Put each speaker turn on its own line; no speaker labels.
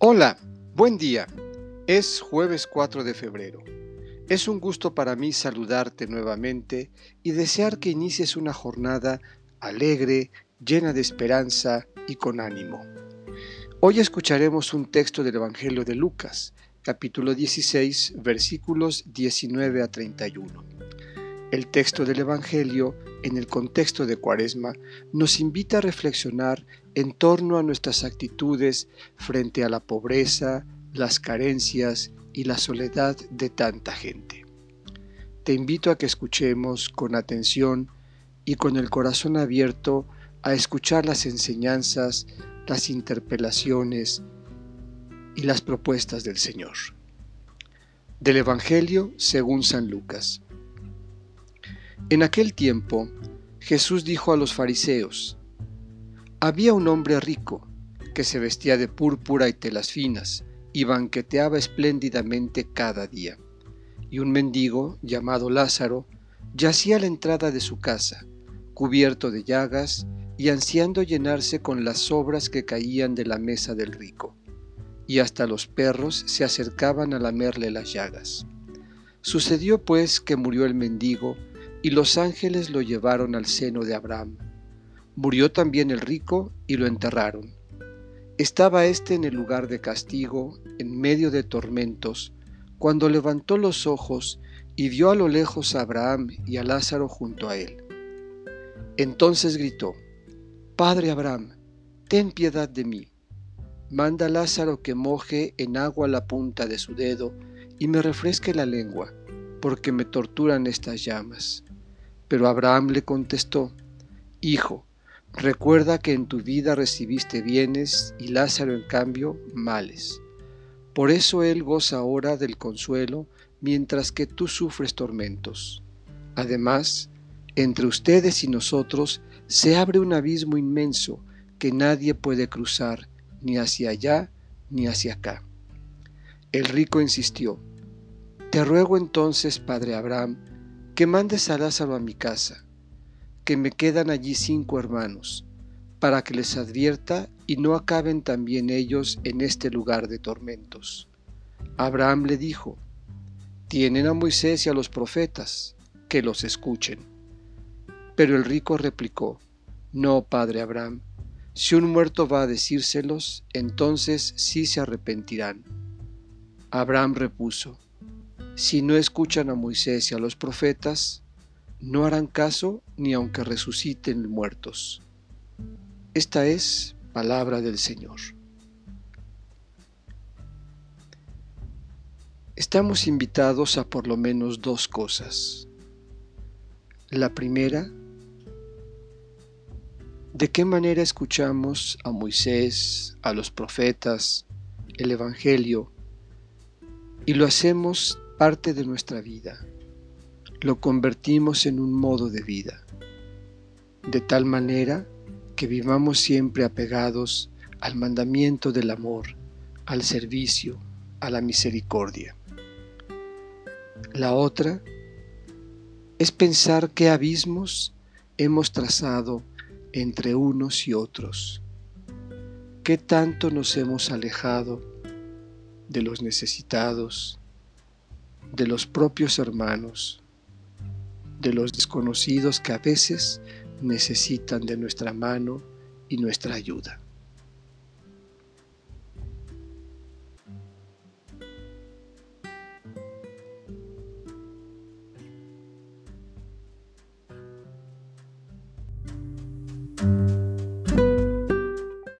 Hola, buen día. Es jueves 4 de febrero. Es un gusto para mí saludarte nuevamente y desear que inicies una jornada alegre, llena de esperanza y con ánimo. Hoy escucharemos un texto del Evangelio de Lucas, capítulo 16, versículos 19 a 31. El texto del Evangelio, en el contexto de Cuaresma, nos invita a reflexionar en torno a nuestras actitudes frente a la pobreza, las carencias y la soledad de tanta gente. Te invito a que escuchemos con atención y con el corazón abierto a escuchar las enseñanzas, las interpelaciones y las propuestas del Señor. Del Evangelio según San Lucas. En aquel tiempo, Jesús dijo a los fariseos, había un hombre rico que se vestía de púrpura y telas finas y banqueteaba espléndidamente cada día. Y un mendigo, llamado Lázaro, yacía a la entrada de su casa, cubierto de llagas y ansiando llenarse con las sobras que caían de la mesa del rico. Y hasta los perros se acercaban a lamerle las llagas. Sucedió pues que murió el mendigo, y los ángeles lo llevaron al seno de Abraham Murió también el rico y lo enterraron. Estaba éste en el lugar de castigo, en medio de tormentos, cuando levantó los ojos y vio a lo lejos a Abraham y a Lázaro junto a él. Entonces gritó, Padre Abraham, ten piedad de mí. Manda a Lázaro que moje en agua la punta de su dedo y me refresque la lengua, porque me torturan estas llamas. Pero Abraham le contestó, Hijo, Recuerda que en tu vida recibiste bienes y Lázaro en cambio males. Por eso él goza ahora del consuelo mientras que tú sufres tormentos. Además, entre ustedes y nosotros se abre un abismo inmenso que nadie puede cruzar ni hacia allá ni hacia acá. El rico insistió, Te ruego entonces, Padre Abraham, que mandes a Lázaro a mi casa que me quedan allí cinco hermanos, para que les advierta y no acaben también ellos en este lugar de tormentos. Abraham le dijo, Tienen a Moisés y a los profetas, que los escuchen. Pero el rico replicó, No, padre Abraham, si un muerto va a decírselos, entonces sí se arrepentirán. Abraham repuso, Si no escuchan a Moisés y a los profetas, no harán caso ni aunque resuciten muertos. Esta es palabra del Señor. Estamos invitados a por lo menos dos cosas. La primera, ¿de qué manera escuchamos a Moisés, a los profetas, el Evangelio y lo hacemos parte de nuestra vida? lo convertimos en un modo de vida, de tal manera que vivamos siempre apegados al mandamiento del amor, al servicio, a la misericordia. La otra es pensar qué abismos hemos trazado entre unos y otros, qué tanto nos hemos alejado de los necesitados, de los propios hermanos, de los desconocidos que a veces necesitan de nuestra mano y nuestra ayuda.